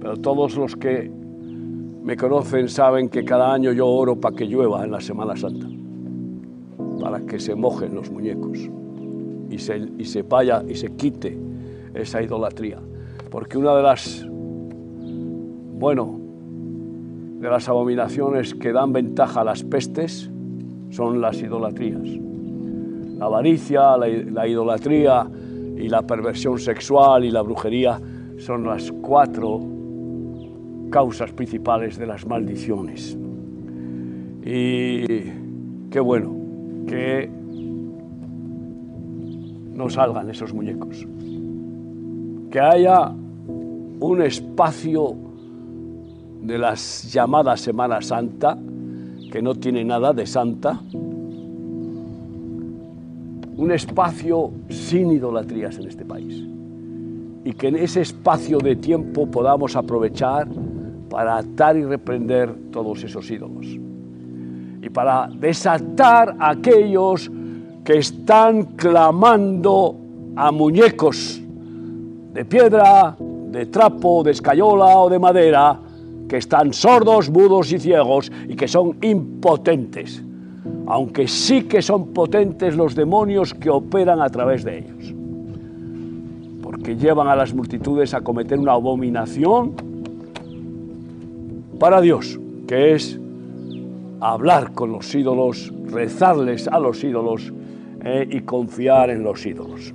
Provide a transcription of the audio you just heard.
pero todos los que me conocen saben que cada año yo oro para que llueva en la Semana Santa, para que se mojen los muñecos y se, y se vaya y se quite esa idolatría. Porque una de las, bueno, de las abominaciones que dan ventaja a las pestes son las idolatrías. La avaricia, la, la idolatría y la perversión sexual y la brujería son las cuatro causas principales de las maldiciones. Y qué bueno que no salgan esos muñecos. Que haya un espacio de las llamadas Semana Santa, que no tiene nada de santa, un espacio sin idolatrías en este país. Y que en ese espacio de tiempo podamos aprovechar para atar y reprender todos esos ídolos. Y para desatar a aquellos que están clamando a muñecos de piedra, de trapo, de escayola o de madera, que están sordos, mudos y ciegos y que son impotentes, aunque sí que son potentes los demonios que operan a través de ellos, porque llevan a las multitudes a cometer una abominación para Dios, que es hablar con los ídolos, rezarles a los ídolos eh, y confiar en los ídolos.